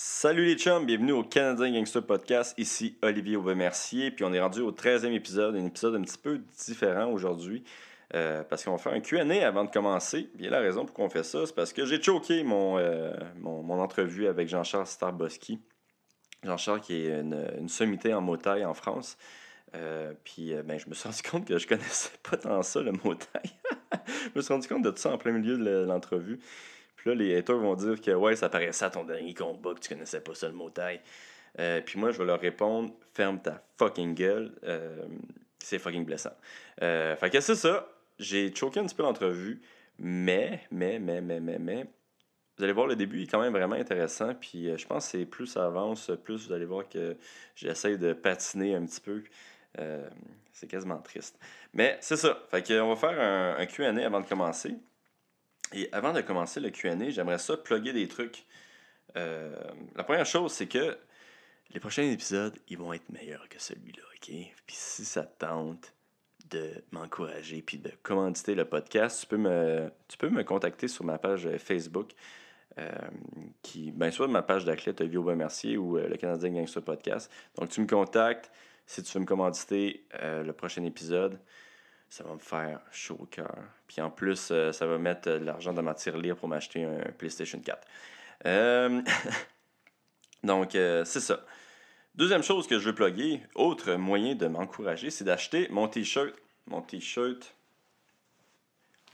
Salut les chums, bienvenue au Canadien Gangster Podcast. Ici Olivier Aubin-Mercier. Puis on est rendu au 13e épisode, un épisode un petit peu différent aujourd'hui. euh, parce qu'on va faire un QA avant de commencer. Bien, la raison pour qu'on fait ça, c'est parce que j'ai choqué mon, euh, mon, entrevue avec Jean-Charles Starboski. Jean-Charles, qui est une, une sommité en motaille en France. Euh, puis ben, je me suis rendu compte que je connaissais pas tant ça, le motaille. je me suis rendu compte de tout ça en plein milieu de le- l'entrevue. Puis là, les haters vont dire que ouais, ça paraissait à ton dernier combat que tu connaissais pas ça, le mot taille. Euh, puis moi, je vais leur répondre ferme ta fucking gueule. Euh, c'est fucking blessant. Euh, fait que c'est ça. J'ai choqué un petit peu l'entrevue, mais, mais, mais, mais, mais, mais. Vous allez voir, le début est quand même vraiment intéressant. Puis je pense que c'est plus ça avance, plus vous allez voir que j'essaie de patiner un petit peu. C'est quasiment triste. Mais c'est ça. Fait que on va faire un QA avant de commencer. Et avant de commencer le QA, j'aimerais ça plugger des trucs. Euh, la première chose, c'est que les prochains épisodes, ils vont être meilleurs que celui-là, OK? Puis si ça te tente de m'encourager puis de commanditer le podcast, tu peux me, tu peux me contacter sur ma page euh, Facebook, euh, qui, ben, soit ma page d'athlète Olivier Aubin-Mercier ou le Canadien Gangster Podcast. Donc tu me contactes si tu veux me commanditer le prochain épisode ça va me faire chaud au cœur. Puis en plus, euh, ça va mettre euh, de l'argent dans ma tirelire pour m'acheter un PlayStation 4. Euh, Donc, c'est ça. Deuxième chose que je veux plugger, autre moyen de m'encourager, c'est d'acheter mon t-shirt. Mon t-shirt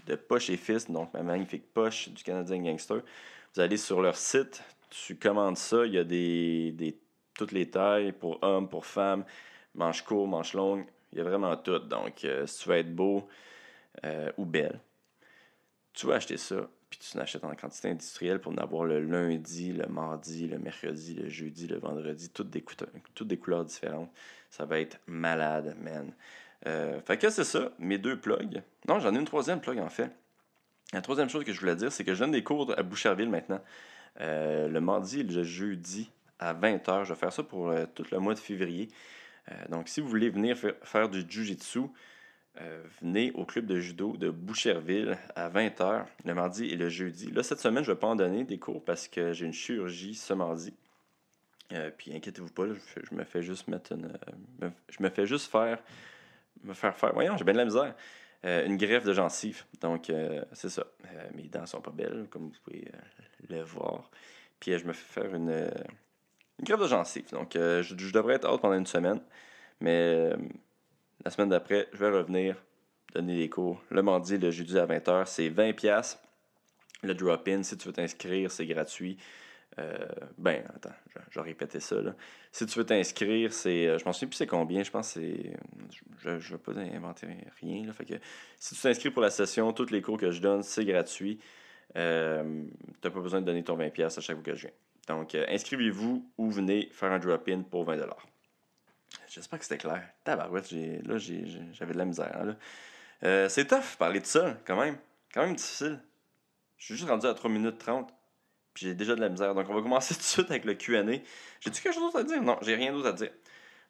de Poche et Fils, donc ma magnifique poche du Canadien Gangster. Vous allez sur leur site, tu commandes ça, il y a des, des toutes les tailles pour hommes, pour femmes, manches courtes, manches longues, il y a vraiment tout. Donc, euh, si tu être beau euh, ou belle, tu vas acheter ça, puis tu l'achètes en quantité industrielle pour en avoir le lundi, le mardi, le mercredi, le jeudi, le vendredi, toutes des, toutes des couleurs différentes. Ça va être malade, man. Euh, fait que c'est ça, mes deux plugs. Non, j'en ai une troisième plug en fait. La troisième chose que je voulais dire, c'est que je donne des cours à Boucherville maintenant. Euh, le mardi et le jeudi à 20h. Je vais faire ça pour tout le mois de février. Euh, donc, si vous voulez venir fa- faire du Jiu-Jitsu, euh, venez au club de judo de Boucherville à 20h le mardi et le jeudi. Là, cette semaine, je ne vais pas en donner des cours parce que j'ai une chirurgie ce mardi. Euh, puis inquiétez-vous pas, je, me fais juste mettre une. euh, je me fais juste faire. Me faire faire. Voyons, j'ai bien de la misère. Une greffe de gencive. Donc, c'est ça. Mes dents sont pas belles, comme vous pouvez le voir. Puis, je me fais faire une, une greffe de gencive. Donc, euh, je, devrais être out pendant une semaine. Mais euh, la semaine d'après, je vais revenir donner des cours. Le mardi, le jeudi à 20h, c'est 20$. Le drop-in, si tu veux t'inscrire, c'est gratuit. Euh, ben, attends, je, je vais répéter ça. Si tu veux t'inscrire, c'est. Je m'en souviens plus c'est combien. Je pense que c'est. Je ne vais pas inventer rien. Là, fait si tu t'inscris pour la session, tous les cours que je donne, c'est gratuit. Euh, tu n'as pas besoin de donner ton 20$ à chaque fois que je viens. Donc, euh, inscrivez-vous ou venez faire un drop-in pour 20$. J'espère que c'était clair. Tabarouette, là, j'avais de la misère. hein. Euh, c'est tough parler de ça, quand même. Quand même difficile. Je suis juste rendu à 3 minutes 30. Puis j'ai déjà de la misère. Donc on va commencer tout de suite avec le QA. J'ai-tu quelque chose d'autre à dire? Non, j'ai rien d'autre à dire.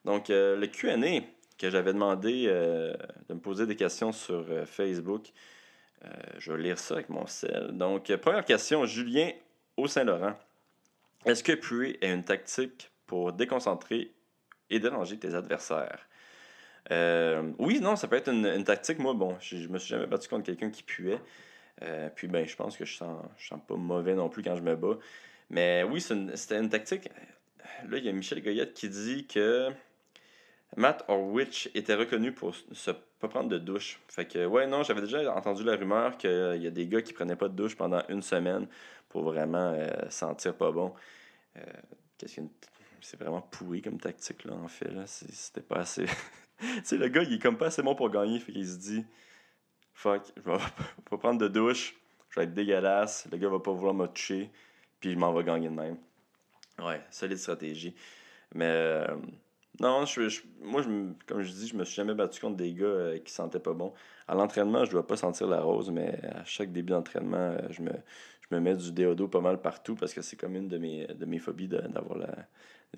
Donc euh, le QA que j'avais demandé de me poser des questions sur Facebook. Je vais lire ça avec mon sel. Donc, première question, Julien au Saint-Laurent. Est-ce que puer est une tactique pour déconcentrer et déranger tes adversaires? Euh, oui, non, ça peut être une, tactique. Moi, bon, je, je me suis jamais battu contre quelqu'un qui puait. Euh, puis, ben, je pense que je sens, je sens pas mauvais non plus quand je me bats. Mais oui, c'était une, tactique. Là, il y a Michel Goyette qui dit que Matt Orwich était reconnu pour se pas prendre de douche. Fait que, ouais, non, j'avais déjà entendu la rumeur qu'il y a des gars qui prenaient pas de douche pendant une semaine pour vraiment euh, sentir pas bon. Euh, C'est vraiment pourri comme tactique, là, en fait. Là. C'est- C'était pas assez. sais, le gars, il est comme pas assez bon pour gagner. Fait qu'il se dit Fuck, je vais pas prendre de douche. Je vais être dégueulasse. Le gars va pas vouloir me toucher. Puis je m'en vais gagner de même. Ouais, solide stratégie. Mais euh, non, je, moi, je, me- comme je dis, je me suis jamais battu contre des gars qui sentaient pas bon. À l'entraînement, je dois pas sentir la rose, mais à chaque début d'entraînement, je me, je me mets du déodo pas mal partout parce que c'est comme une de mes, de mes phobies d'avoir la.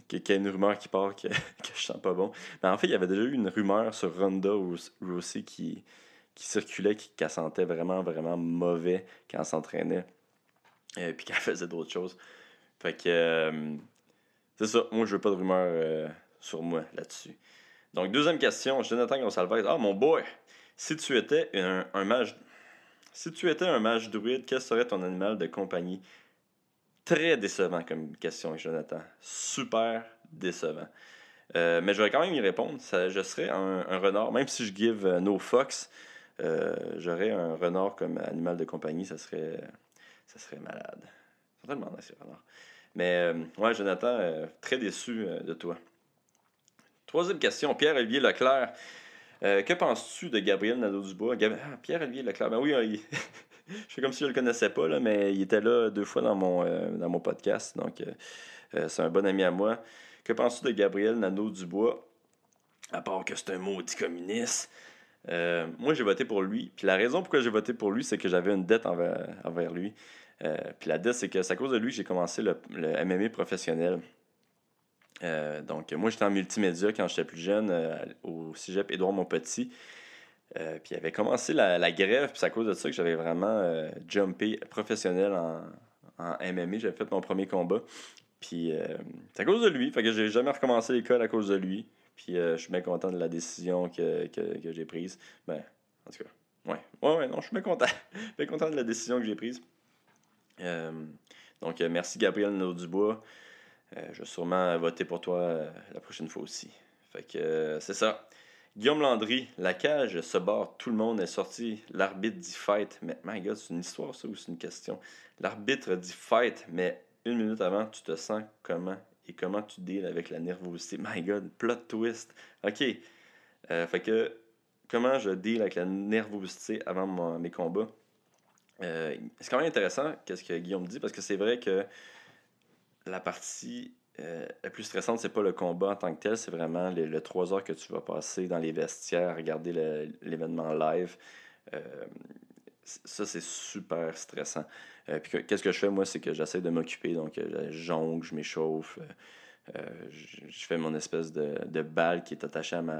Qu'il y ait une rumeur qui part que, que je sens pas bon. Mais en fait, il y avait déjà eu une rumeur sur Ronda Rousey qui, qui circulait, qui- qu'elle sentait vraiment, vraiment mauvais quand elle s'entraînait. Et puis qu'elle faisait d'autres choses. Fait que. euh, c'est ça. Moi, je veux pas de rumeurs euh, sur moi là-dessus. Donc, deuxième question. Jonathan Gonsalves. Ah, mon boy. Si tu étais un, un mage. Si tu étais un mage druide, quel serait ton animal de compagnie? Très décevant comme question, Jonathan. Super décevant. Euh, mais je vais quand même y répondre. Je serais un, renard, même si je give euh, no fox, euh, j'aurais un renard comme animal de compagnie, ça serait, ça serait malade. Ils sont tellement nice, renards. Mais ouais, Jonathan, très déçu de toi. Troisième question, Pierre-Olivier Leclerc. Euh, que penses-tu de Gabriel Nadeau-Dubois? Ah, Pierre-Olivier Leclerc, ben oui, il- je fais comme si je le connaissais pas, mais il était là deux fois dans mon, euh, podcast, donc euh, c'est un bon ami à moi. Que penses-tu de Gabriel Nadeau-Dubois? À part que c'est un maudit communiste. Moi, j'ai voté pour lui. Puis la raison pourquoi j'ai voté pour lui, c'est que j'avais une dette envers, lui. Puis la dette, c'est que c'est à cause de lui que j'ai commencé le, le MMA professionnel. Euh, donc, moi, j'étais en multimédia quand j'étais plus jeune euh, au cégep Édouard Montpetit. Euh, puis il avait commencé la, grève, puis c'est à cause de ça que j'avais vraiment jumpé professionnel en, en MMA. J'avais fait mon premier combat. Puis c'est à cause de lui. Fait que j'ai jamais recommencé l'école à cause de lui. Puis je suis bien content de la décision que, que, j'ai prise. Ben, en tout cas, ouais. Ouais, ouais, non, je suis bien content. bien content de la décision que j'ai prise. Donc, merci Gabriel Nadeau-Dubois. Euh, je vais sûrement voter pour toi euh, la prochaine fois aussi. Fait que euh, c'est ça. Guillaume Landry, la cage se barre, tout le monde est sorti. L'arbitre dit fight. Mais, my god, c'est une histoire ça ou c'est une question? L'arbitre dit fight, mais une minute avant, tu te sens comment et comment tu deals avec la nervosité? My god, plot twist. Ok. Fait que, comment je deal avec la nervosité avant mes combats? C'est quand même intéressant qu'est-ce que Guillaume dit parce que c'est vrai que la partie euh, la plus stressante, c'est pas le combat en tant que tel, c'est vraiment les, le 3 heures que tu vas passer dans les vestiaires à regarder l'événement live. Euh, ça, c'est super stressant. Euh, puis que- qu'est-ce que je fais, moi, c'est que j'essaie de m'occuper. Donc, je jongle, je m'échauffe. je, fais mon espèce de, de balle qui est attachée à ma,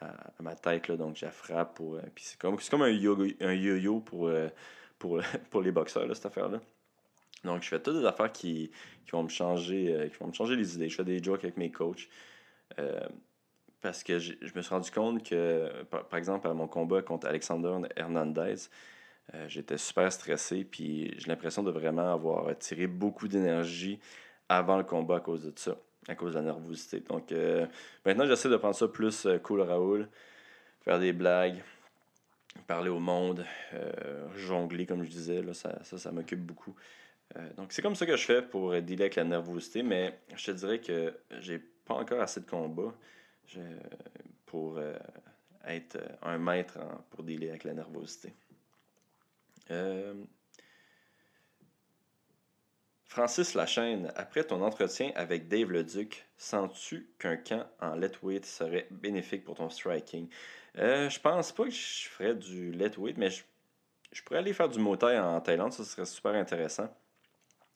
à, ma tête. Là, donc, je la frappe. Pour, puis c'est comme, comme un yo- un yo-yo pour, pour, pour les boxeurs, là, cette affaire-là. Donc, je fais toutes des affaires qui, qui vont me changer euh, qui vont me changer les idées. Je fais des jokes avec mes coachs. euh, parce que je me suis rendu compte que, par, par exemple, à mon combat contre Alexander Hernandez, euh, j'étais super stressé, puis j'ai l'impression de vraiment avoir tiré beaucoup d'énergie avant le combat à cause de ça, à cause de la nervosité. Donc, maintenant, j'essaie de prendre ça plus cool Raoul, faire des blagues, parler au monde, jongler, comme je disais, là, ça, ça, ça m'occupe beaucoup. Euh, donc, c'est comme ça que je fais pour dealer avec la nervosité, mais je te dirais que j'ai pas encore assez de combats pour euh, être euh, un maître pour dealer avec la nervosité. Francis Lachaine, après ton entretien avec Dave Leduc, sens-tu qu'un camp en lightweight serait bénéfique pour ton striking? Je pense pas que je ferais du lightweight, mais je, je pourrais aller faire du Muay Thai en Thaïlande, ça serait super intéressant.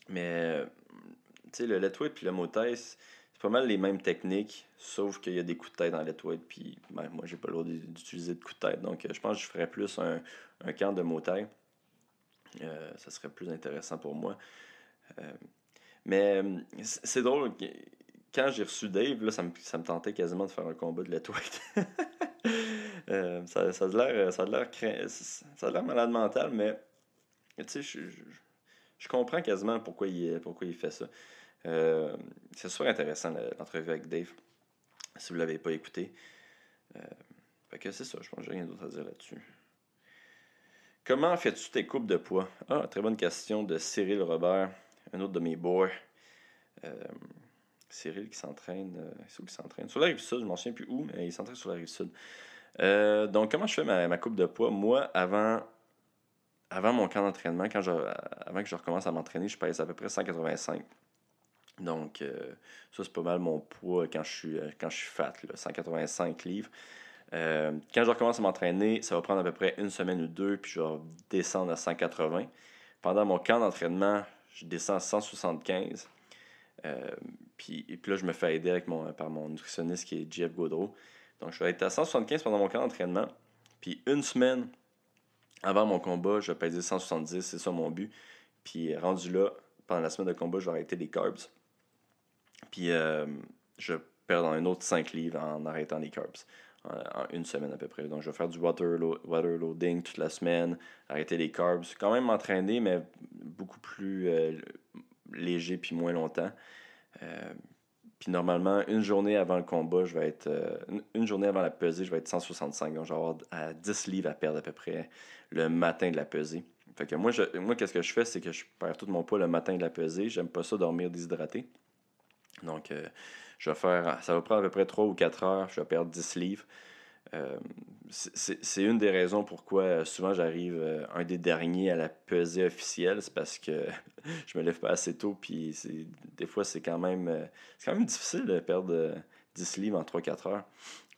Mais, tu sais, le lightweight puis le Thai, c'est pas mal les mêmes techniques, sauf qu'il y a des coups de tête dans le lightweight, puis ben, moi, j'ai pas le droit d'utiliser de coups de tête. Donc, euh, je pense que je ferais plus un, un camp de Thai. Euh, ça serait plus intéressant pour moi. Euh, mais c'est drôle, quand j'ai reçu Dave, là, ça, me, ça me tentait quasiment de faire un combat de lightweight. Euh, ça, ça a l'air ça a l'air malade mental, mais je, je, je comprends quasiment pourquoi il, pourquoi il fait ça. Euh, c'est super intéressant le- l'entrevue avec Dave, si vous ne l'avez pas écouté. Euh, fait que c'est ça, je pense que j'ai rien d'autre à dire là-dessus. Comment fais-tu tes coupes de poids? Ah, très bonne question de Cyril Robert, un autre de mes boys. Euh, Cyril qui s'entraîne. C'est où qu'il s'entraîne? Sur la rive sud, je m'en souviens plus où, mais il s'entraîne sur la rive sud. Donc, comment je fais ma, ma coupe de poids? Moi, avant, avant mon camp d'entraînement, quand je, avant que je recommence à m'entraîner, je pèse à peu près 185. Donc, euh, ça, c'est pas mal mon poids quand je suis, euh, quand je suis fat, là, 185 livres. Euh, quand je recommence à m'entraîner, ça va prendre à peu près une semaine ou deux, puis je vais descendre à 180. Pendant mon camp d'entraînement, je descends à 175. Euh, puis, et puis là, je me fais aider avec mon, par mon nutritionniste qui est Jeff Gaudreau. Donc, je vais être à 175 pendant mon camp d'entraînement. Puis une semaine avant mon combat, je peser 170, c'est ça mon but. Puis rendu là, pendant la semaine de combat, je vais arrêter les carbs. Puis je perds un autre 5 livres en arrêtant les carbs en une semaine à peu près. Donc, je vais faire du water, water loading toute la semaine, arrêter les carbs, quand même m'entraîner, mais beaucoup plus léger puis moins longtemps. Puis normalement, une journée avant le combat, je vais être. Euh, une journée avant la pesée, je vais être 165. Donc, je vais avoir à 10 livres à perdre à peu près le matin de la pesée. Fait que moi, moi qu'est-ce que je fais, c'est que je perds tout mon poids le matin de la pesée. J'aime pas ça dormir déshydraté. Donc, euh, je vais faire. Ça va prendre à peu près 3 ou 4 heures. Je vais perdre 10 livres. Euh, c'est une des raisons pourquoi euh, souvent j'arrive euh, un des derniers à la pesée officielle. C'est parce que je me lève pas assez tôt. Puis des fois, c'est quand même c'est quand même difficile de perdre 10 livres en 3-4 heures.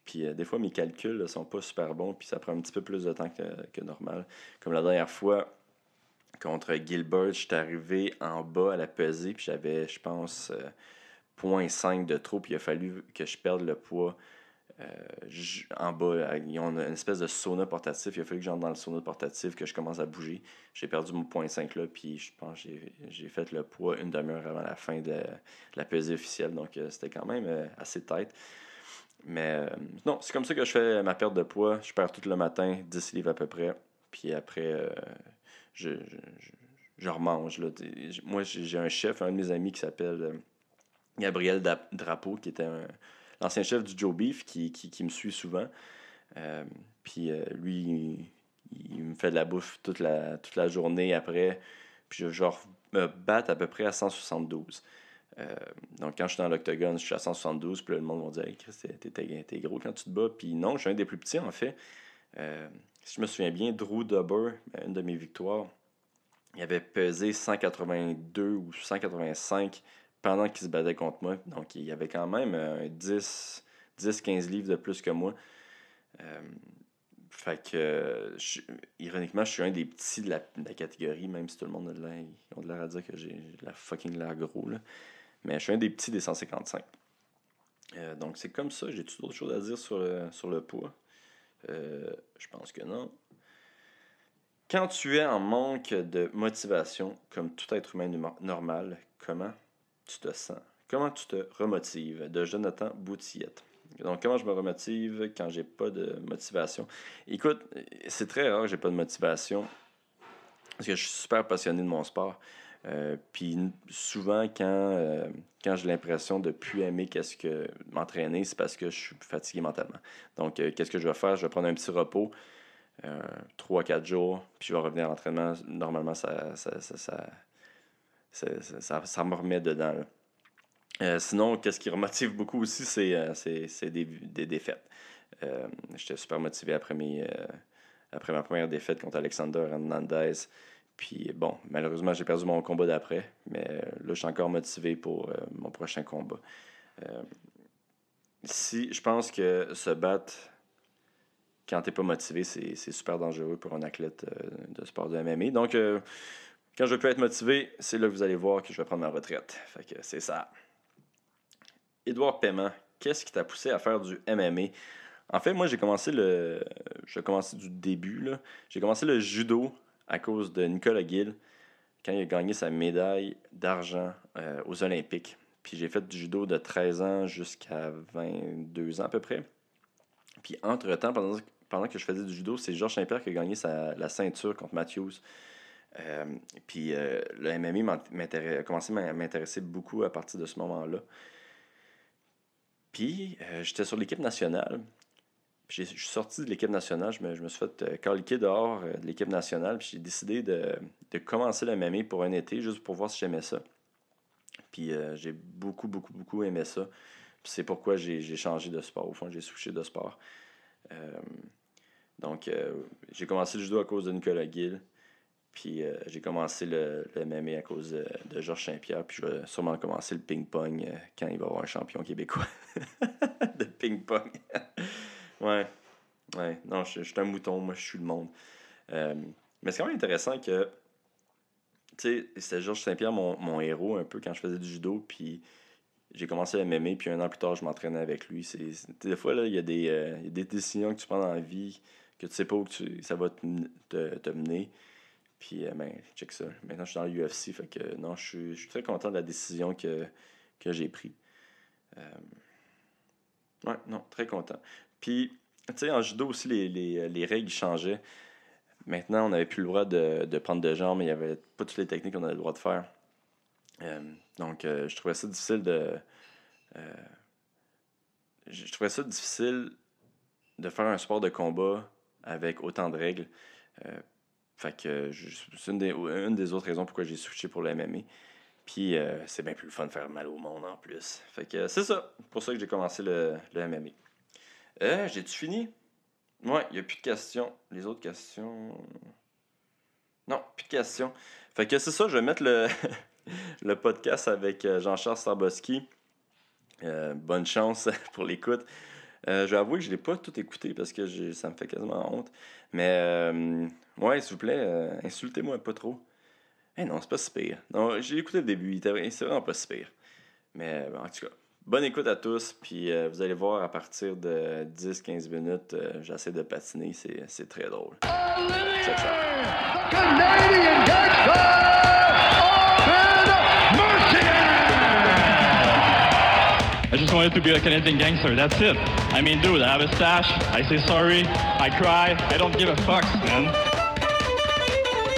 Puis des fois, mes calculs ne sont pas super bons. Puis ça prend un petit peu plus de temps que, normal. Comme la dernière fois, contre Gilbert, je suis arrivé en bas à la pesée. Puis j'avais, je pense, 0.5 de trop. Puis il a fallu que je perde le poids en bas, ils ont une espèce de sauna portatif. Il a fallu que j'entre dans le sauna portatif, que je commence à bouger. J'ai perdu mon point 5 là, puis je pense que j'ai fait le poids une demi-heure avant la fin de, la pesée officielle. Donc euh, c'était quand même euh, assez tête. Mais non, c'est comme ça que je fais ma perte de poids. Je perds tout le matin, 10 livres à peu près. Puis après, je, je, je, remange. Là. Moi, j'ai un chef, un de mes amis qui s'appelle Gabriel Drapeau, qui était un l'ancien chef du Joe Beef qui, me suit souvent. Euh, puis euh, lui, il, me fait de la bouffe toute la, toute la journée après. Puis je, genre, me battre à peu près à 172. Euh, donc, quand je suis dans l'octogone, je suis à 172. Puis là, le monde va dire Chris, t'es gros quand tu te bats. Puis non, je suis un des plus petits, en fait. si je me souviens bien, Drew Dubber, une de mes victoires, il avait pesé 182 ou 185 pendant qu'il se battait contre moi. Donc, il y avait quand même 10, 10-15 livres de plus que moi. Euh, fait que, ironiquement, je suis un des petits de la, catégorie, même si tout le monde a de l'air, à dire que j'ai la fucking l'air gros. Là. Mais je suis un des petits des 155. Euh, donc, c'est comme ça. J'ai-tu d'autres choses à dire sur le, sur le poids? Euh, je pense que non. Quand tu es en manque de motivation, comme tout être humain normal, comment tu te sens? Comment tu te remotives? De Jonathan Boutillette. Donc, comment je me remotive quand j'ai pas de motivation? Écoute, c'est très rare que j'ai pas de motivation parce que je suis super passionné de mon sport. Euh, puis souvent, quand, euh, quand j'ai l'impression de plus aimer qu'est-ce que m'entraîner, c'est parce que je suis fatigué mentalement. Donc, euh, qu'est-ce que je vais faire? Je vais prendre un petit repos, 3-4 jours, puis je vais revenir à l'entraînement. Normalement, ça, ça ça, me remet dedans. Euh, sinon, qu'est-ce qui remotive beaucoup aussi, c'est euh, des, des, défaites. Euh, j'étais super motivé après, mes, après ma première défaite contre Alexander Hernandez. Puis bon, malheureusement, j'ai perdu mon combat d'après, mais là, je suis encore motivé pour mon prochain combat. si Je pense que se battre quand tu n'es pas motivé, c'est super dangereux pour un athlète de sport de MMA. Donc, quand je peux être motivé, c'est là que vous allez voir que je vais prendre ma retraite. Fait que c'est ça. Édouard Paiement, qu'est-ce qui t'a poussé à faire du MMA? En fait, moi, j'ai commencé le. J'ai commencé du début. J'ai commencé le judo à cause de Nicolas Gill quand il a gagné sa médaille d'argent euh, aux Olympiques. Puis j'ai fait du judo de 13 ans jusqu'à 22 ans à peu près. Puis entre-temps, pendant, pendant que je faisais du judo, c'est Georges Saint-Pierre qui a gagné la ceinture contre Matthews. Euh, puis euh, le MMA a commencé à m'intéresser beaucoup à partir de ce moment-là. Puis euh, j'étais sur l'équipe nationale. je suis sorti de l'équipe nationale, je me, suis fait euh, dehors de l'équipe nationale. Puis j'ai décidé de, de, commencer le MMA pour un été, juste pour voir si j'aimais ça. Puis j'ai beaucoup, beaucoup, beaucoup aimé ça. Puis c'est pourquoi j'ai changé de sport. Au fond, j'ai switché de sport. donc j'ai commencé le judo à cause de Nicolas Gill. Puis euh, j'ai commencé le, le, à cause de, Georges Saint-Pierre. Puis je vais sûrement commencer le ping-pong euh, quand il va y avoir un champion québécois de ping-pong. ouais. Ouais. Non, je, suis un mouton. Moi, je suis le monde. Euh, mais c'est quand même intéressant que. Tu sais, c'était Georges Saint-Pierre, mon, mon, héros, un peu, quand je faisais du judo. Puis j'ai commencé à MMA. Puis un an plus tard, je m'entraînais avec lui. C'est, des fois, il y, a des, y a des décisions que tu prends dans la vie que tu sais pas où ça va te, te mener. Puis, euh, ben, check ça. Maintenant, je suis dans l'UFC. Fait que non, je suis, je suis très content de la décision que, que j'ai prise. Euh, ouais, non, très content. Puis, tu sais, en judo aussi, les, les, les règles changeaient. Maintenant, on n'avait plus le droit de, de prendre de jambes, mais il n'y avait pas toutes les techniques qu'on avait le droit de faire. Euh, donc, je trouvais ça difficile de. je trouvais ça difficile de faire un sport de combat avec autant de règles. Euh, fait que je- c'est une des, une des autres raisons pourquoi j'ai switché pour le MMA. Puis euh, c'est bien plus le fun de faire mal au monde en plus. Fait que c'est ça. Pour ça que j'ai commencé le, le MMA. Euh, J'ai-tu fini? Ouais, il n'y a plus de questions. Les autres questions? Non, plus de questions. Fait que c'est ça, je vais mettre le, le podcast avec euh, Jean-Charles Starboski. Euh, bonne chance pour l'écoute. Euh, je vais avouer que je ne l'ai pas tout écouté parce que ça me fait quasiment honte. Mais, euh, ouais, s'il vous plaît, euh, insultez-moi pas trop. Eh non, c'est pas si pire. Non, j'ai écouté le début, c'est vraiment pas si pire. Mais bon, en tout cas, bonne écoute à tous. Puis euh, vous allez voir, à partir de 10-15 minutes, euh, j'essaie de patiner. C'est c'est très drôle. Mercier! I just wanted to be a Canadian gangster. That's it. I mean, dude, I have a stash. I say sorry. I cry. I don't give a fuck, man.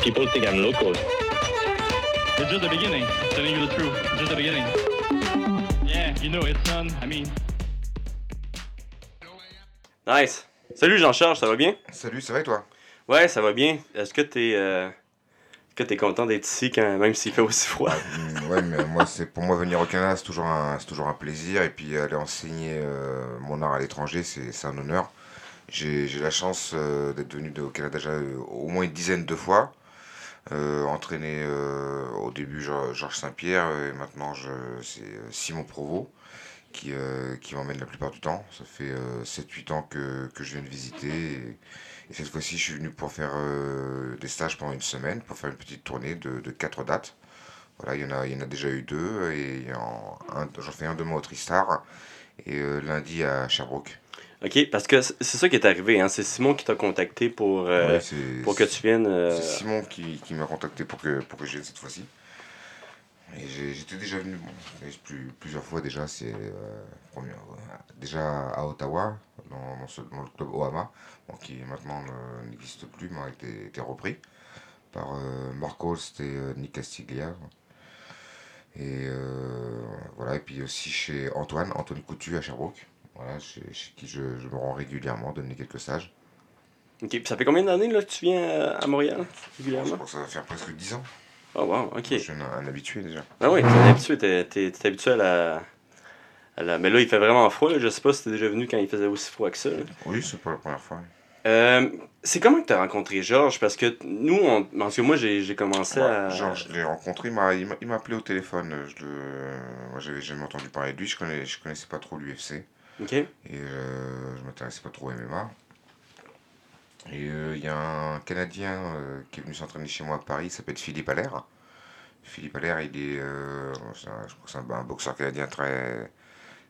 People think I'm local. It's just the beginning. Telling you the truth. It's just the beginning. Yeah, you know it's done. I mean, Nice. Salut Jean-Charles, ça va bien? Salut, ça va et toi? Ouais, ça va bien. Est-ce que t'es euh, est-ce que t'es content d'être ici quand même s'il fait aussi froid? Mm, Ouais, mais moi, c'est pour moi venir au Canada, c'est toujours un, c'est toujours un plaisir. Et puis aller enseigner euh, mon art à l'étranger, c'est c'est un honneur. J'ai la chance euh, d'être venu de- au Canada déjà euh, au moins une dizaine de fois. Euh, entraîné euh, au début Geor- Georges Saint-Pierre et maintenant c'est euh, Simon Provost qui, qui m'emmène la plupart du temps. Ça fait euh, 7-8 ans que, que je viens de visiter et, et cette fois-ci je suis venu pour faire des stages pendant une semaine, pour faire une petite tournée de, de 4 dates. Voilà, il y en a, il y en a déjà eu deux et j'en fais un demain au Tristar et lundi à Sherbrooke. Ok, parce que c'est ça qui est arrivé. Hein? C'est Simon qui t'a contacté pour, euh, Ouais, pour que tu viennes. euh, C'est Simon qui, qui m'a contacté pour que, pour que je vienne cette fois-ci. Et j'étais déjà venu bon, plusieurs fois déjà. C'est euh, euh, déjà à Ottawa, dans, dans ce- dans le club Ohama, bon, qui maintenant ne- n'existe plus, mais a été, été repris par Mark Holst et Nick Castiglia. Et voilà, et puis aussi chez Antoine, Antoine Coutu à Sherbrooke, voilà, chez, chez qui je, je me rends régulièrement, donner quelques stages. Ok, puis ça fait combien d'années là, que tu viens euh, à Montréal Je régulièrement? pense que ça va faire presque 10 ans. Oh wow, ok. Je suis un, un habitué déjà. Ah oui, t'es un habitué, t'es, t'es- t'es habitué à la, à la- Mais là, il fait vraiment froid. Là. Je sais pas si t'es déjà venu quand il faisait aussi froid que ça. là. Oui, c'est pas la première fois. Euh, c'est comment que t'as rencontré Georges? Parce que nous, on... parce que moi, j'ai, j'ai commencé à... Genre, je l'ai rencontré, il m'a, il m'a, il m'a appelé au téléphone. Je le, moi, j'avais jamais entendu parler de lui, je, connais, je connaissais pas trop l'UFC. Et euh, je m'intéressais pas trop au MMA. Et euh, il y a un Canadien euh, qui est venu s'entraîner chez moi à Paris, il s'appelle Philippe Allaire. Philippe Allaire, il est, euh, un- je crois que c'est un, un boxeur canadien très,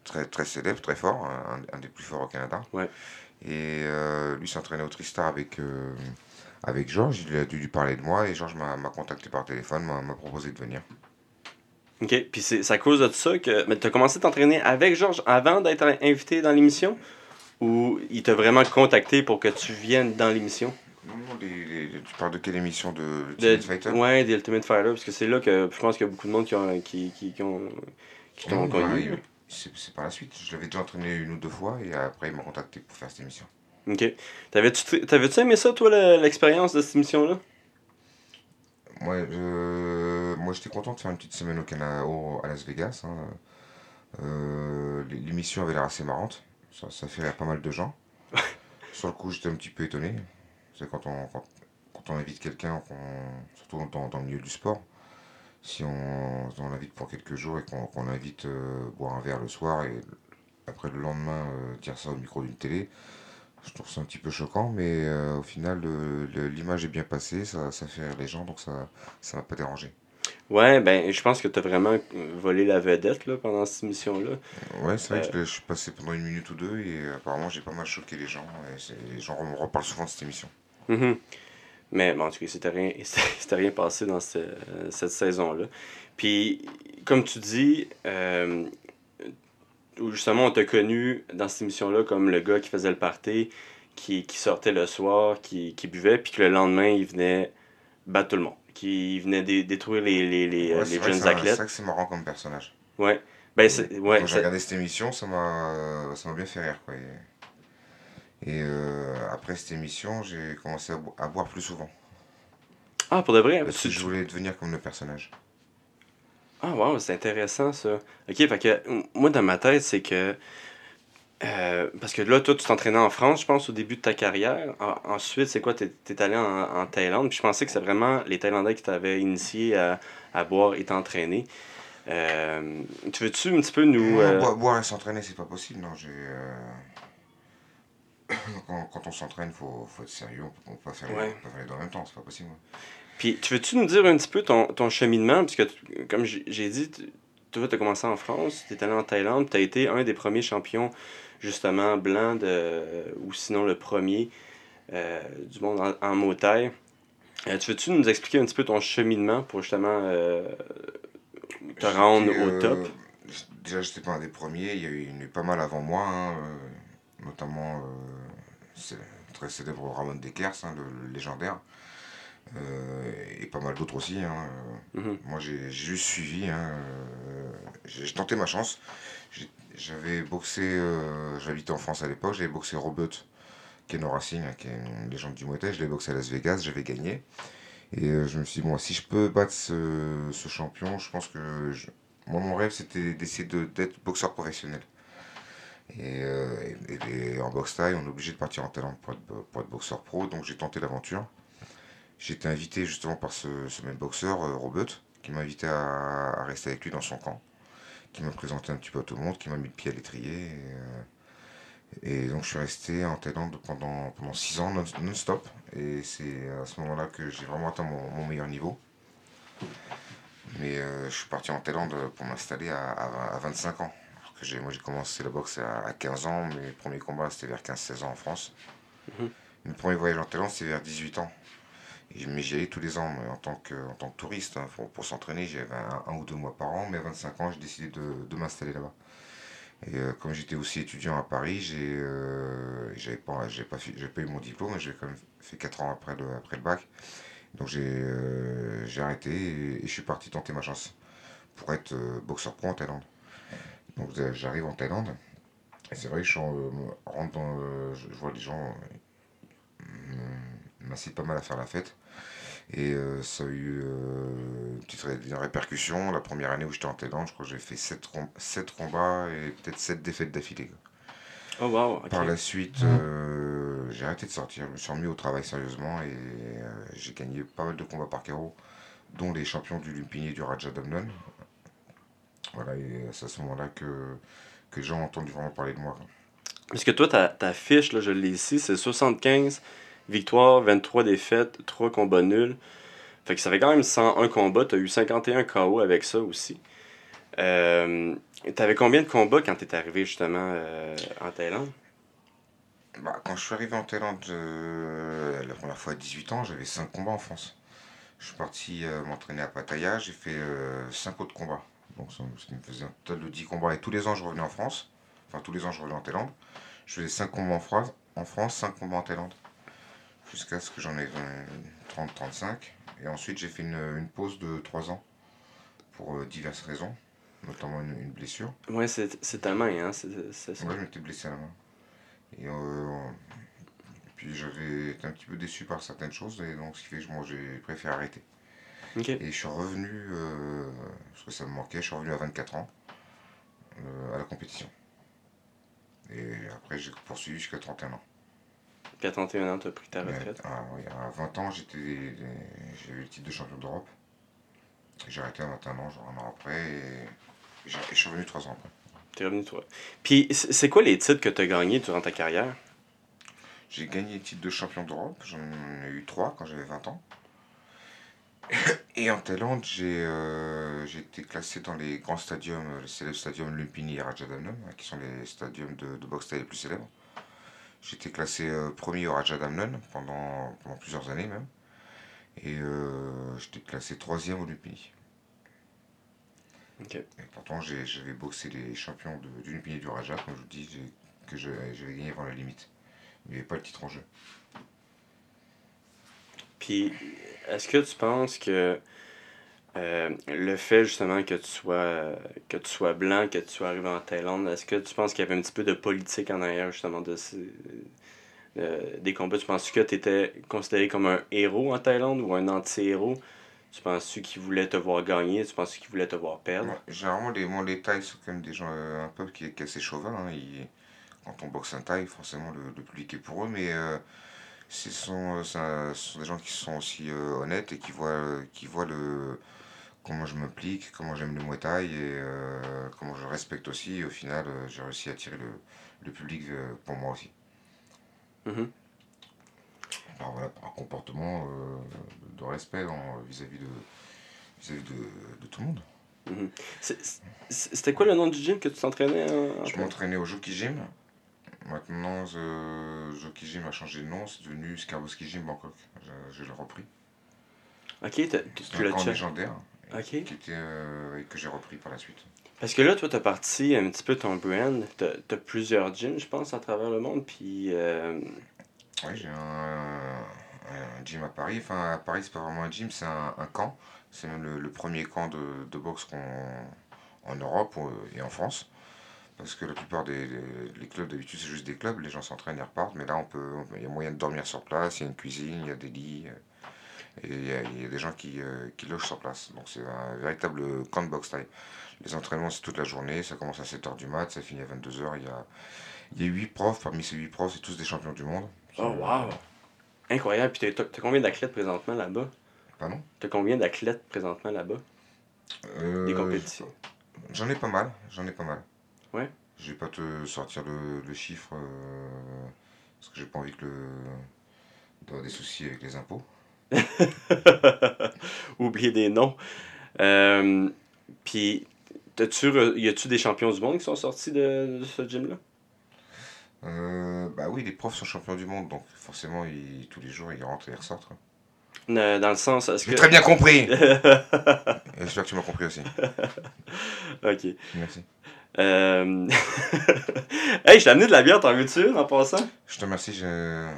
très, très célèbre, très fort, un, un des plus forts au Canada. Ouais. Et lui s'entraînait au Tristar avec, avec Georges, il a dû lui parler de moi et Georges m'a, contacté par téléphone, m'a proposé de venir. Ok. Puis c'est, à cause de ça que... Mais t'as commencé à t'entraîner avec Georges avant d'être invité dans l'émission? Ou il t'a vraiment contacté pour que tu viennes dans l'émission? Non, non, les- les- tu parles de quelle émission? De Ultimate Fighter? Ouais, des Ultimate Fighter. Parce que c'est là que je pense qu'il y a beaucoup de monde qui, ont, qui, qui, qui ont... Qui t'ont bah, connu. il- c'est, par la suite. Je l'avais déjà entraîné une ou deux fois et après il m'a contacté pour faire cette émission. Ok. T'avais-tu, t'avais-tu aimé ça, toi, le- l'expérience de cette émission-là? Moi, je, moi j'étais content de faire une petite semaine au Canada, au- à Las Vegas. hein. Euh, l'émission avait l'air assez marrante. Ça, ça fait rire pas mal de gens. Sur le coup, j'étais un petit peu étonné. C'est quand on, quand, quand on invite quelqu'un, surtout dans, dans le milieu du sport, si on, on l'invite pour quelques jours et qu'on qu'on l'invite euh, boire un verre le soir et après le lendemain euh, dire ça au micro d'une télé, je trouve ça un petit peu choquant, mais euh, au final, l'image est bien passée, ça, ça fait rire les gens, donc ça ça m'a pas dérangé. Ouais, ben, je pense que t'as vraiment euh, volé la vedette, là, pendant cette émission-là. Ouais, c'est vrai Euh. que je, l'ai- je suis passé pendant une minute ou deux et euh, apparemment j'ai pas mal choqué les gens. Et les gens me reparlent souvent de cette émission. Mhm. Mais bon, en tout cas, c'était rien, rien passé dans cette, cette saison-là. Puis, comme tu dis, euh, où justement, on t'a connu dans cette émission-là comme le gars qui faisait le party, qui, qui sortait le soir, qui, qui buvait, puis que le lendemain, il venait battre tout le monde. Qui venait dé- détruire les, les, les, Ouais, les jeunes un- c'est athlètes. vrai que c'est marrant comme personnage. Ouais. Ben, ouais, Quand j'ai regardé cette émission, ça m'a ça m'a bien fait rire. Quoi. Et, et, euh, après cette émission, j'ai commencé à, bo- à boire plus souvent. Ah, pour de vrai? Parce tu- que je voulais devenir comme le personnage. Ah, wow, c'est intéressant ça. Ok, fait que moi, dans ma tête, c'est que. euh, parce que là, toi, tu t'entraînais en France, je pense, au début de ta carrière. En- ensuite, c'est quoi T'es es allé en, en Thaïlande? Puis je pensais que c'est vraiment les Thaïlandais qui t'avaient initié à, à boire et t'entraîner. Euh, tu veux-tu un petit peu nous. Euh, boire, boire et s'entraîner, c'est pas possible. Non, j'ai. quand, quand on s'entraîne, faut, faut être sérieux. On peut pas faire, Ouais. on peut pas faire les deux en même temps, c'est pas possible. Puis, tu veux-tu nous dire un petit peu ton, ton cheminement? Parce que, tu- comme j'ai dit, toi, tu as commencé en France, tu es allé en Thaïlande, tu as été un des premiers champions, justement, blanc, de, ou sinon le premier euh, du monde en, en Muay Thai. Euh, tu veux-tu nous expliquer un petit peu ton cheminement pour justement euh, te rendre au top? déjà, j'étais pas un des premiers. Il y a eu, il y en a eu pas mal avant moi, hein, notamment très célèbre Ramon Dekers, hein, le, le légendaire. Euh, et pas mal d'autres aussi. hein. Mhm. Moi, j'ai juste suivi. hein, euh, j'ai tenté ma chance. J'avais boxé, euh, j'habitais en France à l'époque, j'avais boxé Robert Keno Racing, hein, qui est une légende du Muay Thai. Je l'ai boxé à Las Vegas, j'avais gagné. Et je me suis dit, bon, si je peux battre ce, ce champion, je pense que. je- Moi, mon rêve, c'était d'essayer de- d'être boxeur professionnel. Et, euh, et- en boxe taille, on est obligé de partir en pour être, pour être boxeur pro, donc j'ai tenté l'aventure. J'ai été invité justement par ce, ce même boxeur, euh, Robert, qui m'a invité à, à rester avec lui dans son camp, qui m'a présenté un petit peu à tout le monde, qui m'a mis le pied à l'étrier. Et, euh, et donc je suis resté en Thaïlande pendant, pendant six ans non- non-stop. et c'est à ce moment-là que j'ai vraiment atteint mon, mon meilleur niveau. Mais euh, je suis parti en Thaïlande pour m'installer à, à, à 25 ans. Alors que j'ai- moi j'ai commencé la boxe à, à 15 ans, mes premiers combats c'était vers 15-16 ans en France. Mon premier voyage en Thaïlande c'était vers 18 ans. Mais j'y allais tous les ans en, tant que, en tant que touriste. hein, pour pour s'entraîner, j'y avais un, ou deux mois par an, mais à 25 ans j'ai décidé de, de m'installer là-bas. Et euh, comme j'étais aussi étudiant à Paris, j'ai euh, j'avais pas, pas, pas eu mon diplôme, j'ai quand même fait 4 ans après le, après le bac. Donc j'ai euh, arrêté et, je suis parti tenter ma chance pour être euh, boxeur pro en Thaïlande. Donc j'arrive en Thaïlande et c'est vrai que je rentre je, vois les gens m'incitent pas mal à faire la fête. Et euh, ça a eu euh, une petite ré- une répercussion. La première année où j'étais en Thaïlande, je crois que j'ai fait 7, combats et peut-être 7 défaites d'affilée. Oh, wow. Par la suite, euh, j'ai arrêté de sortir. Je me suis remis au travail sérieusement et euh, j'ai gagné pas mal de combats par KO, dont les champions du Lumpini et du Raja Damnon. Voilà, et c'est à ce moment-là que, que les gens ont entendu vraiment parler de moi. Parce que toi, ta, ta fiche, là, je l'ai ici, c'est 75 victoires, 23 défaites, 3 combats nuls. Fait que ça fait quand même 101 combats. Tu as eu 51 KO avec ça aussi. Euh, T'avais combien de combats quand t'es arrivé justement euh, en Thaïlande? Bah, quand je suis arrivé en Thaïlande euh, la première fois à 18 ans, j'avais 5 combats en France. Je suis parti euh, m'entraîner à Pattaya, j'ai fait 5 autres combats. Donc ça, qui me faisait un total de 10 combats. Et tous les ans, je revenais en France. Enfin, tous les ans, je revenais en Thaïlande. Je faisais 5 combats en France, en France 5 combats en Thaïlande. Jusqu'à ce que j'en ai 30-35. Et ensuite, j'ai fait une, une pause de 3 ans. Pour euh, diverses raisons. Notamment une, une blessure. Ouais, c'est ta main, hein? c'est. Ouais, je m'étais blessé à la main. Et euh, puis j'avais été un petit peu déçu par certaines choses, et donc ce qui fait que moi j'ai préféré arrêter. Et je suis revenu, euh, parce que ça me manquait, je suis revenu à 24 ans euh, à la compétition. Et après j'ai poursuivi jusqu'à 31 ans. Puis à 31 ans, t'as pris ta retraite. ah, oui, à 20 ans, j'étais, j'ai eu le titre de champion d'Europe. J'ai arrêté à 21 ans, genre un an après, et, je suis revenu 3 ans après. T'es revenu, toi. Puis c'est quoi les titres que t'as gagnés durant ta carrière? J'ai gagné le titre de champion d'Europe, j'en ai eu trois quand j'avais 20 ans. Et en Thaïlande, j'ai euh, j'ai été classé dans les grands stadiums, les célèbres stadiums Lumpini et Rajadamnam, hein, qui sont les stadiums de, de boxe thaï les plus célèbres. Été classé euh, premier au Rajadamnam pendant, pendant plusieurs années même. Et euh, j'étais classé troisième au Lumpini. Ok. Et pourtant, j'avais boxé les champions de- du Lumpini et du Raja, comme je vous dis, que j'avais gagné avant la limite. Il n'y avait pas le titre en jeu. Puis, est-ce que tu penses que euh, le fait justement que tu sois que tu sois blanc, que tu sois arrivé en Thaïlande, est-ce que tu penses qu'il y avait un petit peu de politique en arrière justement de ces, euh, des combats? Tu penses que tu étais considéré comme un héros en Thaïlande ou un anti-héros? Tu penses-tu qu'ils voulaient te voir gagner? Tu penses qu'ils voulaient te voir perdre? Généralement, les, moi, les Thaïs sont même des gens, euh, un peuple qui qui assez chauvin. hein. Quand on boxe un Thaï, forcément, le, public est pour eux, mais ce sont, sont des gens qui sont aussi honnêtes et qui voient, qui voient le, comment je m'implique, comment j'aime le Muay Thai et euh, comment je respecte aussi. Et au final, euh, j'ai réussi à attirer le, le public euh, pour moi aussi. Mhm. Par, voilà, par un comportement de respect vis-à-vis de, vis-à-vis de, de tout le monde. Mhm. C'était quoi le nom du gym que tu t'entraînais en, en Je m'entraînais au Jockey Gym. Maintenant, euh, Jockey Gym a changé de nom, c'est devenu Skarboski Gym Bangkok. Je, je l'ai repris. Ok, tu l'as déjà. légendaire Ok. qui était, euh, que j'ai repris par la suite. Parce que là, toi, t'as parti un petit peu ton brand. T'as as plusieurs gyms, je pense, à travers le monde. Puis, euh, Oui, j'ai un, un gym à Paris. Enfin, à Paris, c'est pas vraiment un gym, c'est un, un camp. C'est même le, le premier camp de, de boxe en Europe euh, et en France. Parce que la plupart des les, les clubs, d'habitude, c'est juste des clubs. Les gens s'entraînent et repartent. Mais là, on peut, il y a moyen de dormir sur place. Il y a une cuisine, il y a des lits. Euh, Et il y a, il y a des gens qui, euh, qui logent sur place. Donc, c'est un véritable camp de boxe taille. Les entraînements, c'est toute la journée. Ça commence à 7h du mat, ça finit à 22h. Il y a, il y a 8 profs. Parmi ces 8 profs, c'est tous des champions du monde. oh, wow! Incroyable. Puis, t'as t'as combien d'athlètes présentement là-bas? Pardon? T'as combien d'athlètes présentement là-bas? Euh, Des compétitions? J'en ai pas mal, j'en ai pas mal. Ouais. Je vais pas te sortir le, le chiffre euh, parce que j'ai pas envie que le d'avoir des soucis avec les impôts. Oublier des noms. Euh, puis, y a-tu des champions du monde qui sont sortis de, de ce gym-là? Euh, bah oui, les profs sont champions du monde, donc forcément ils, tous les jours ils rentrent et ils ressortent. Euh, Dans le sens, J'ai que. très bien compris. J'espère que tu m'as compris aussi. ok. Merci. Euh... hey, je t'ai amené de la bière, t'en veux-tu en passant? Je te remercie. j'ai-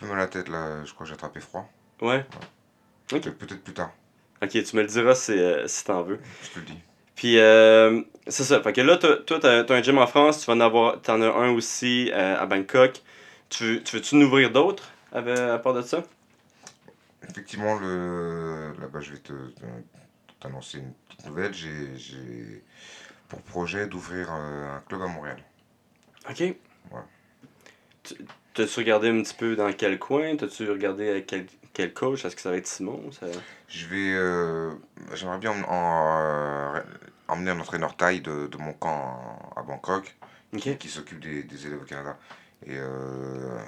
Tu peux me la tête là. Je crois que j'ai attrapé froid. Ouais. Peut- Peut-être plus tard. Ok, tu me le diras si, euh, si t'en veux. Je te le dis. Puis, euh, c'est ça. Fait que là, toi, t'as t'as un gym en France, tu vas en avoir, t'en as un aussi euh, à Bangkok. Tu, veux- tu veux-tu en ouvrir d'autres à, à part de ça? Effectivement, le... là-bas, je vais te, t'annoncer une petite nouvelle. J'ai, j'ai pour projet d'ouvrir un club à Montréal. Ok. Ouais. Tu- T'as-tu regardé un petit peu dans quel coin? T'as-tu regardé avec quel, quel coach? Est-ce que ça va être Simon? Ça... Je vais, euh, j'aimerais bien en- en- euh, emmener un entraîneur taille de, de mon camp à Bangkok, Ok. qui s'occupe des, des élèves au Canada, et, euh,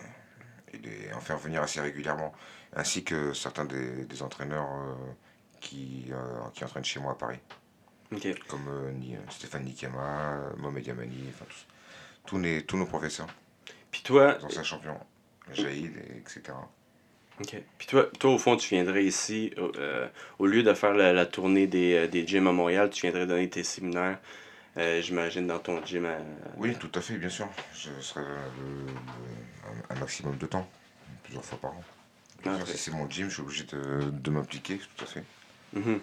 et les- en faire venir assez régulièrement, ainsi que certains des, des entraîneurs euh, qui, euh, qui entraînent chez moi à Paris. Ok. comme Stéphane Nikama, euh, Mohamed Yamani, enfin tous, tous, les, tous nos professeurs, Puis toi, les anciens champions, Jaïd, et etc. Ok. Puis toi, toi, au fond, tu viendrais ici, euh, au lieu de faire la, la tournée des, euh, des gyms à Montréal, tu viendrais donner tes séminaires, euh, j'imagine, dans ton gym à... Oui, tout à fait, bien sûr. Je serai un, un maximum de temps, plusieurs fois par an. Ah, si c'est mon gym, je suis obligé de, de m'impliquer, tout à fait. Mhm. Donc,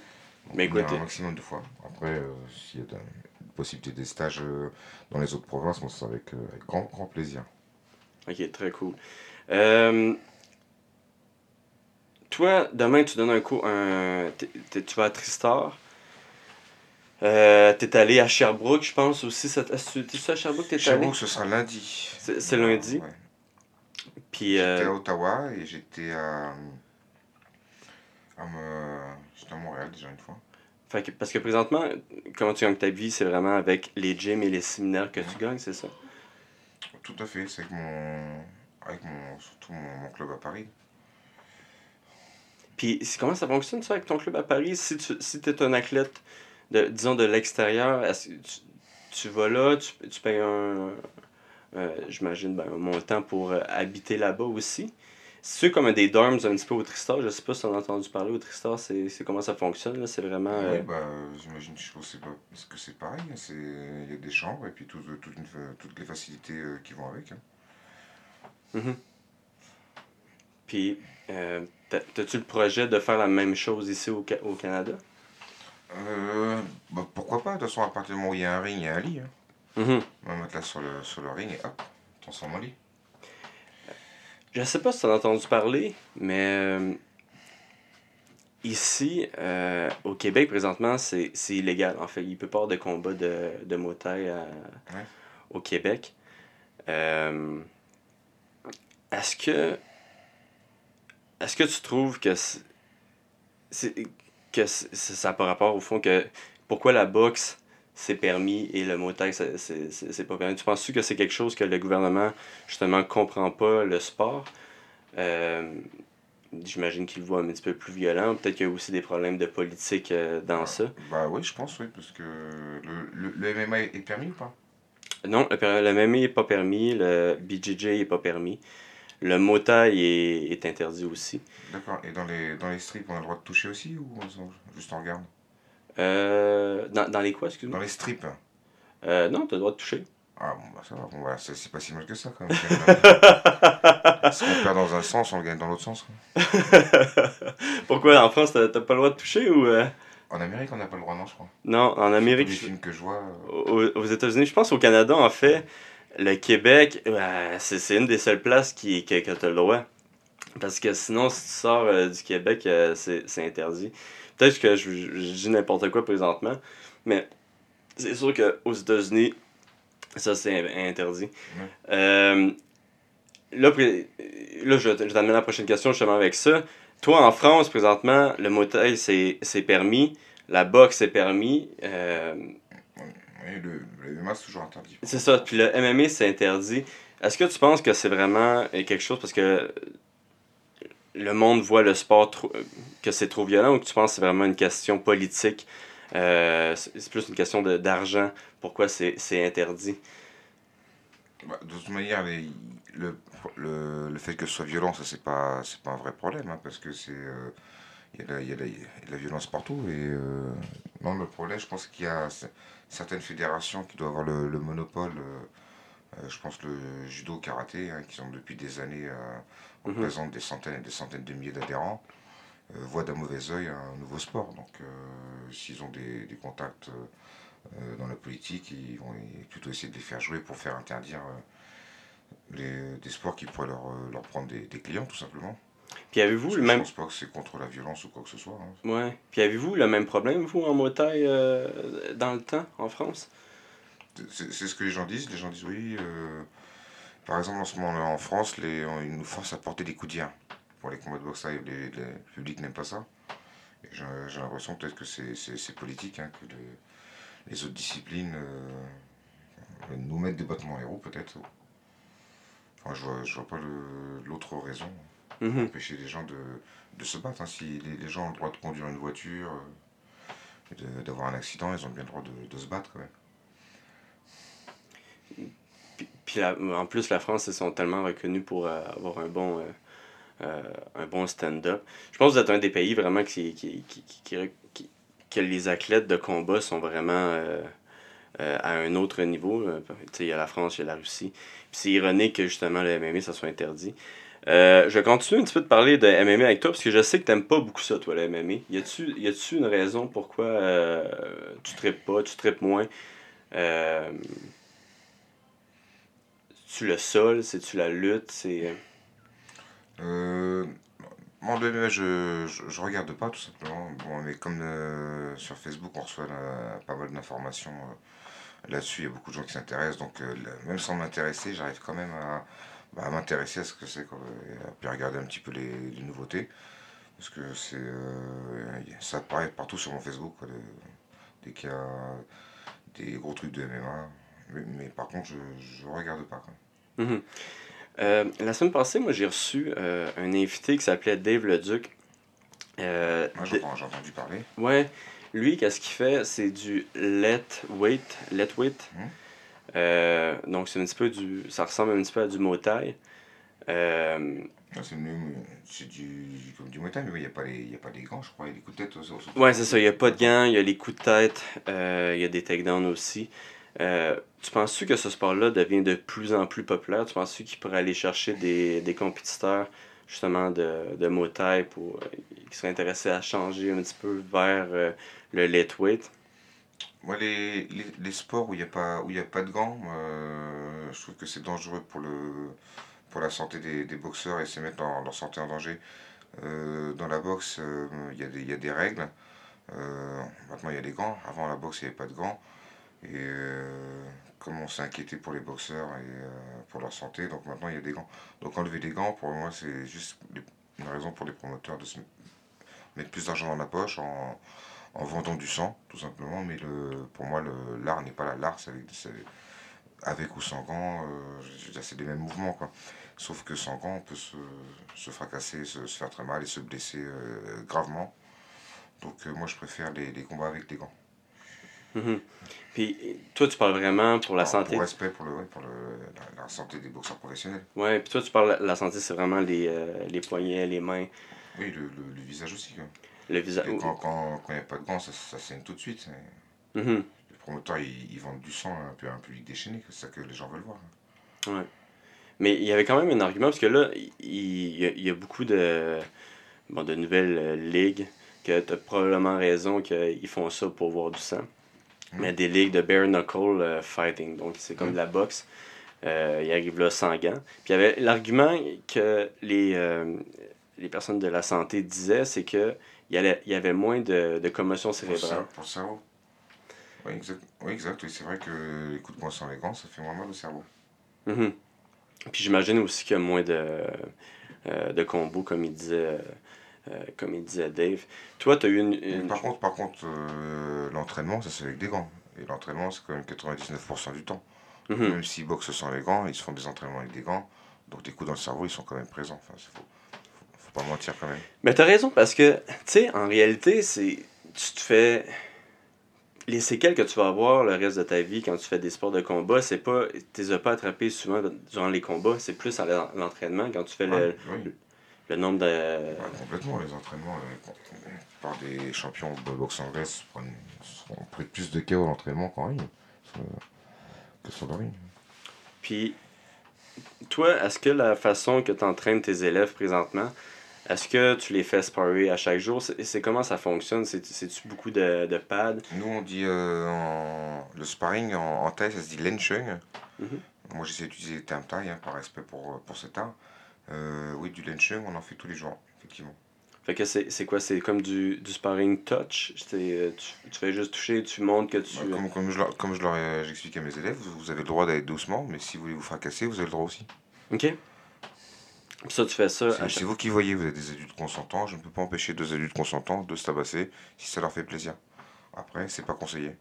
Mais écoute, un maximum de fois. Après, euh, s'il y a de- une possibilité des stages euh, dans les autres provinces, moi, ça sera avec, euh, avec grand, grand plaisir. Ok, très cool. Euh, toi, demain, tu donnes un cours, un, t'es- t'es- tu vas à Tristar. Euh, t'es allé à Sherbrooke, je pense aussi. que T'es-tu à Sherbrooke t'es allé? Sherbrooke, ce sera lundi. C'est- lundi? Ouais. Puis, J'étais euh, à Ottawa et j'étais à. à me- J'étais à Montréal déjà une fois. fait que- parce que présentement, comment tu gagnes ta vie, c'est vraiment avec les gyms et les séminaires que tu gagnes, c'est ça? Tout à fait, c'est avec mon. avec mon. surtout mon, club à Paris. Puis comment ça fonctionne ça avec ton club à Paris? Si tu si es un athlète, de, disons de l'extérieur, tu, tu vas là, tu, tu payes un, euh, j'imagine, ben, un montant pour euh, habiter là-bas aussi? C'est comme des dorms un petit peu au Tristar. Je sais pas si on a entendu parler au Tristar, c'est comment ça fonctionne. là. C'est vraiment. euh, Oui, bah, j'imagine, que c'est pas- parce que c'est pareil. hein, Il y a des chambres et puis tout- une fa- toutes les facilités euh, qui vont avec. hein. Puis, euh, t'as-tu le projet de faire la même chose ici au, au Canada? Euh, bah, pourquoi pas De toute façon, à partir du moment où il y a un ring, il y a un lit. Hein. Mhm. On va mettre là sur le, sur le ring et hop, transforme en lit. Je sais pas si tu as entendu parler, mais euh, ici, euh, au Québec, présentement, c'est illégal. En fait, il peut pas y avoir de combat de, de à- Ouais. au Québec. Euh, est-ce que. Est-ce que tu trouves que. c'est- que ça n'a pas rapport au fond que. Pourquoi la boxe c'est permis et le motaille c'est- pas permis? Tu penses-tu que c'est quelque chose que le gouvernement justement comprend pas le sport? Euh, J'imagine qu'il le voit un petit peu plus violent. Peut-être qu'il y a aussi des problèmes de politique euh, dans ça. Bah oui, je pense, oui, parce que le, le, le MMA est permis ou pas? Non, le, le MMA n'est pas permis, le BJJ n'est pas permis. Le motaille est, est interdit aussi. D'accord. Et dans les, dans les strips, on a le droit de toucher aussi ou on juste on regarde? Euh, dans, dans les quoi, excuse-moi? Dans les strips Euh, non, tu as le droit de toucher. Ah bon, bah ça va, bon, voilà, c'est c'est pas si mal que ça quand même. si on perd dans un sens, on le gagne dans l'autre sens. quoi. Pourquoi en France, t'as pas le droit de toucher ou. euh? En Amérique, on n'a pas le droit, non, je crois. Non, en Amérique. les films que je vois. aux, aux États-Unis, je pense au Canada, en fait, le Québec, euh, c'est une des seules places qui, tu as le droit. Parce que sinon, si tu sors euh, du Québec, euh, c'est interdit. Peut-être que je, je- je dis n'importe quoi présentement, mais c'est sûr qu'aux États-Unis, ça c'est in- interdit. Euh, là, là, je, je t'amène la prochaine question justement avec ça. Toi, en France, présentement, le motel, c'est permis. La boxe, c'est permis. Euh, Oui, le, le MMA, c'est toujours interdit. c'est ça. Puis le MMA, c'est interdit. Est-ce que tu penses que c'est vraiment euh, quelque chose parce que le monde voit le sport euh, que c'est trop violent ou tu penses que c'est vraiment une question politique euh, c'est plus une question d'argent. Pourquoi c'est interdit? Bah, de toute manière, le, le, le fait que ce soit violent, ça c'est pas, pas un vrai problème, hein, parce que c'est, euh, il y, a de la- il y, y a de la violence partout. Et non, le problème, je pense qu'il y a certaines fédérations qui doivent avoir le, le monopole. je pense le judo, karaté, hein, qui sont depuis des années euh, Mhm. des centaines et des centaines de milliers d'adhérents, euh, voient d'un mauvais œil un nouveau sport. Donc, euh, s'ils ont des, des contacts euh, dans la politique, ils vont plutôt essayer de les faire jouer pour faire interdire les, des sports qui pourraient leur, leur prendre des, des clients, tout simplement. Puis avez-vous le même Je pense pas que c'est contre la violence ou quoi que ce soit. hein. ouais. Puis avez-vous le même problème vous en motaille euh, dans le temps en France? C'est c'est ce que les gens disent. Les gens disent oui. euh, par exemple, en ce moment en France, les, on- ils nous forcent à porter des coudières pour les combats de boxe. Les, les- le public n'aime pas ça. J'ai l'impression peut-être que c'est- politique, hein, que le- les autres disciplines euh, nous mettent des dans les roues, peut-être. Enfin, je vois, je vois pas l'autre raison pour Mhm. empêcher les gens de, de se battre. hein. Si les, les gens ont le droit de conduire une voiture, euh, d'avoir un accident, ils ont bien le droit de, de se battre quand même. Puis, en plus, la France, ils sont tellement reconnus pour euh, avoir un bon, euh, euh, un bon stand-up. Je pense que vous êtes un des pays vraiment qui, qui, que les athlètes de combat sont vraiment à un autre niveau. Il y a la France, il y a la Russie. C'est ironique que justement le MMA, ça soit interdit. Je continue un petit peu de parler de MMA avec toi parce que je sais que t'aimes pas beaucoup ça, toi, le MMA. Y a-tu une raison pourquoi euh, tu tripes pas, tu tripes moins? C'est-tu le sol, c'est-tu la lutte, c'est... Euh, moi, le MMA, je, je, je regarde pas tout simplement. Bon, mais comme euh, sur Facebook, on reçoit euh, pas mal d'informations euh, là-dessus, il y a beaucoup de gens qui s'intéressent. Donc, euh, même sans m'intéresser, j'arrive quand même à, bah, m'intéresser à ce que c'est, et puis regarder un petit peu les, nouveautés. Parce que c'est, euh, ça apparaît partout sur mon Facebook, dès qu'il y a des gros trucs de MMA. Mais, mais par contre, je, je regarde pas. quoi. Mhm. Euh, la semaine passée, moi, j'ai reçu euh, un invité qui s'appelait Dave Leduc. Euh, Moi, j'ai entendu parler. Ouais, lui, qu'est-ce qu'il fait? C'est du let weight. Let weight. Mhm. Donc, c'est un petit peu du. Ça ressemble un petit peu à du Non, c'est du, comme du Thai, mais il n'y a, pas les- y a pas des gants, je crois. Il y a des coups de tête. au- au- ouais, c'est ça. Il n'y a pas de gants, il y a les coups de tête, il y a des takedowns aussi. Euh, tu penses-tu que ce sport-là devient de plus en plus populaire? Tu penses-tu qu'il pourrait aller chercher des, des compétiteurs justement de, de Muay pour, euh, qui seraient intéressés à changer un petit peu vers euh, le lightweight? Moi, les, les, les sports où il n'y a, pas- a pas de gants, je trouve que c'est dangereux pour, le, pour la santé des, des boxeurs et c'est mettre leur, leur santé en danger. Dans la boxe, il y, y a des règles. Maintenant, il y a des gants. Avant la boxe, il n'y avait pas de gants. Et euh, comme on s'est inquiété pour les boxeurs et euh, pour leur santé, donc maintenant, il y a des gants. Donc enlever des gants, pour moi, c'est juste une raison pour les promoteurs de se mettre plus d'argent dans la poche en, en vendant du sang, tout simplement. Mais le, pour moi, l'art n'est pas là. L'art, avec, avec ou sans gants. euh, c'est les mêmes mouvements, quoi. Sauf que sans gants, on peut se, se fracasser, se, se faire très mal et se blesser gravement. Donc moi, je préfère les, les combats avec des gants. Mhm. Puis toi, tu parles vraiment pour la Alors, santé. Pour respect pour, le, ouais, pour le, la, la santé des boxeurs professionnels. Ouais, puis toi, tu parles la santé, c'est vraiment les, euh, les poignets, les mains, Oui, le, le- le visage aussi. quoi. le visage. Quand quand- quand il n'y a pas de gants, ça, ça saigne tout de suite. Et Mhm. Les promoteurs, ils, ils vendent du sang à un, peu- à un public déchaîné. C'est ça que les gens veulent voir. Mais il y avait quand même un argument, parce que là, il, il y, a, il y a beaucoup de, bon, de nouvelles euh, ligues que tu as probablement raison qu'ils font ça pour voir du sang. Mais des ligues de bare knuckle euh, fighting, donc c'est comme Mm. de la boxe. Euh, il arrive là sans gants. Puis il y avait l'argument que les, euh, les personnes de la santé disaient, c'est que il y, allait- il y avait moins de, de commotion cérébrale. pour le cerveau. Oui, exact. Oui, exact. Oui, c'est vrai que les coups de poing sans les gants, ça fait moins mal au cerveau. Mhm. Puis j'imagine aussi qu'il y a moins de, euh, de combos, comme il disait, euh, comme il disait Dave. Toi, tu as eu une. Par contre, par contre euh, l'entraînement, ça c'est avec des gants. Et l'entraînement, c'est quand même 99% du temps. Mhm. Même s'ils boxent sans les gants, ils se font des entraînements avec des gants. Donc des coups dans le cerveau, ils sont quand même présents. Enfin, faut, faut pas mentir quand même. Mais t'as raison, parce que, tu sais, en réalité, c'est. Tu te fais. Les séquelles que tu vas avoir le reste de ta vie quand tu fais des sports de combat, c'est pas. Tu les as pas attrapés souvent durant les combats, c'est plus à l'en- l'entraînement quand tu fais le, oui. Le nombre de. Ouais, complètement, les entraînements euh, par des champions de boxe anglaise prennent, sont pris plus de KO à l'entraînement qu'en ring. Que sur le ring. Puis, toi, est-ce que la façon que tu entraînes tes élèves présentement, est-ce que tu les fais sparer à chaque jour? C'est comment ça fonctionne? C'est- C'est-tu beaucoup de, de pads? Nous, on dit euh, en- le sparring en, en thaï, ça se dit lenchung. Mhm. Moi, j'essaie d'utiliser le terme thaï hein, par respect pour, pour cet art. Euh, oui, du lenchung, on en fait tous les jours, effectivement. Fait que c'est c'est quoi? C'est comme du, du sparring touch? C'est, euh, Tu, tu fais juste toucher, tu montres que tu... Ouais, Comme, comme je leur, comme je j'explique à mes élèves, vous, avez le droit d'aller doucement, mais si vous voulez vous fracasser, vous avez le droit aussi. OK. Ça, tu fais ça C'est chaque... vous qui voyez, vous êtes des adultes consentants, je ne peux pas empêcher deux adultes consentants de se tabasser si ça leur fait plaisir. Après, c'est pas conseillé.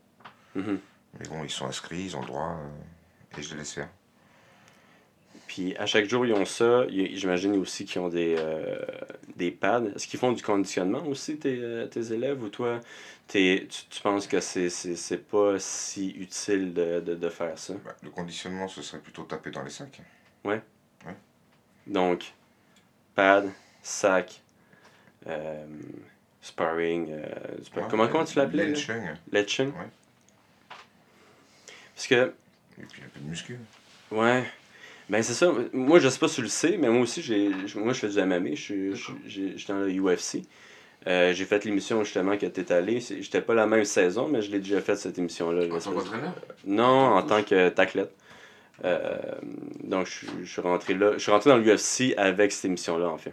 Mhm. Mais bon, ils sont inscrits, ils ont le droit, euh, et je les laisse faire. Puis à chaque jour, ils ont ça. J'imagine aussi qu'ils ont des, euh, des pads. Est-ce qu'ils font du conditionnement aussi, tes, euh, tes élèves? Ou toi, t'es- tu, tu penses que c'est c'est- pas si utile de, de, de faire ça? Bah, le conditionnement, ce serait plutôt taper dans les sacs. Donc, pad, sac, euh, sparring. euh, spa- Ouais, comment, comment tu l'appelais? là? Lenchung, Letching? Ouais. Parce que, et puis un peu de muscu. ouais. Ben c'est ça. Moi, je sais pas si tu le sais, mais moi aussi, j'ai, je- moi, je fais du MMA. Je suis dans le UFC. Euh, j'ai fait l'émission justement que tu es allé. J'étais pas la même saison, mais je l'ai déjà fait cette émission-là. En tant qu'entraîneur Non, en tant que taclette. Euh, donc, je, suis- je suis rentré là. Je suis rentré dans l'UFC avec cette émission-là, en fait.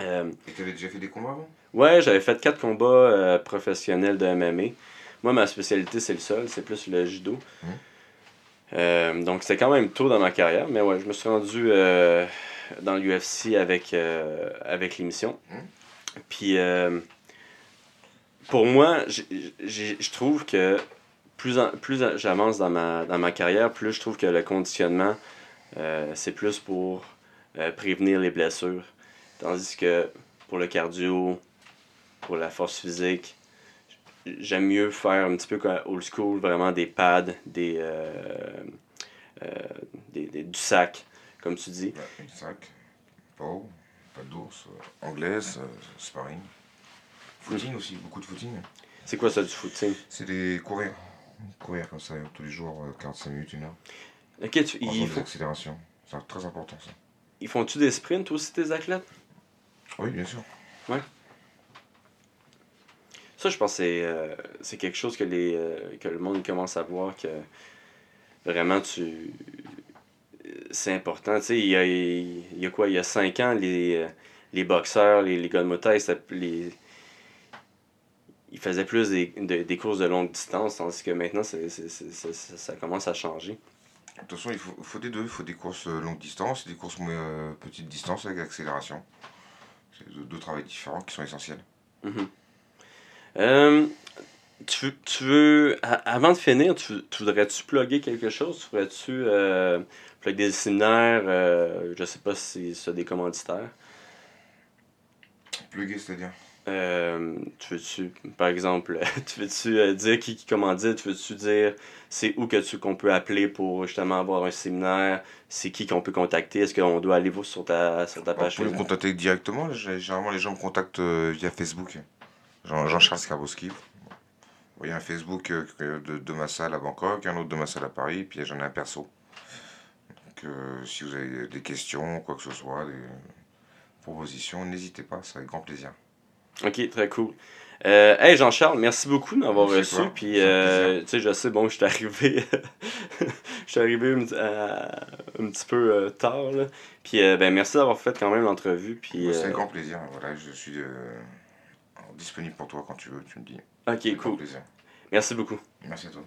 Euh, Et tu avais déjà fait des combats avant? Ouais, j'avais fait quatre combats professionnels de MMA. Moi, ma spécialité, c'est le sol, c'est plus le judo. Mhm. Euh, donc, c'est quand même tôt dans ma carrière, mais ouais, je me suis rendu euh, dans l'UFC avec, euh, avec l'émission. Mhm. Puis, pour moi, je trouve que plus, en- plus j'avance dans ma, dans ma carrière, plus je trouve que le conditionnement, c'est plus pour prévenir les blessures. Tandis que pour le cardio, pour la force physique, j'aime mieux faire un petit peu comme old school, vraiment des pads, des, euh, euh, des, des- du sac, comme tu dis. Ouais, sac, pau, pas d'ours, euh, anglaise, sparring. Footing aussi, beaucoup de footing. C'est quoi ça du footing? C'est des courir. Courir comme ça tous les jours, euh, 45 minutes, une heure. Ok, tu, ils, font, d'accélération. C'est très important ça. ils font-tu des sprints aussi, tes athlètes? Oui, bien sûr. Ça, je pense que c'est, euh, c'est quelque chose que, les, euh, que le monde commence à voir que vraiment tu. C'est important. Tu sais, il y a, il y a quoi? Il y a 5 ans, les, euh, les boxeurs, les, les gars de motaille, c'était- les... ils faisaient plus des, de- des courses de longue distance, tandis que maintenant, c'est, c'est- c'est- c'est- ça, ça commence à changer. De toute façon, il faut, faut des deux. Il faut des courses longue distance et des courses euh, petite distance avec accélération. C'est deux, deux travails différents qui sont essentiels. Mhm. Euh, tu, veux- tu veux, avant de finir, tu, tu voudrais-tu plugger quelque chose? Tu voudrais-tu euh, plugger des séminaires? Euh, je sais pas si c'est des commanditaires? Plugué, c'est-à-dire? Euh, tu veux-tu, par exemple, tu veux-tu euh, dire qui, qui commandite? Tu veux-tu dire c'est où que tu qu'on peut appeler pour justement avoir un séminaire? C'est qui qu'on peut contacter? Est-ce qu'on doit aller voir sur ta, sur ta Vous page pouvez me Facebook? contacter directement. Généralement, les gens me contactent euh, via Facebook. Jean- Jean-Charles Skarbowski. Vous voyez un Facebook euh, de, de ma salle à Bangkok, un autre de ma salle à Paris, puis j'en ai un perso. Donc, euh, si vous avez des questions, quoi que ce soit, des propositions, n'hésitez pas, c'est avec grand plaisir. Ok, très cool. Euh, hey Jean-Charles, merci beaucoup de m'avoir reçu. toi. Puis, euh, tu sais, je sais, bon, je suis arrivé, je suis arrivé un, un petit peu tard. Là. Puis, ben, merci d'avoir fait quand même l'entrevue. Puis, Bah, C'est avec grand plaisir. Voilà, je suis disponible pour toi quand tu veux, tu me dis. ok, cool. plaisir. Merci beaucoup. Merci à toi.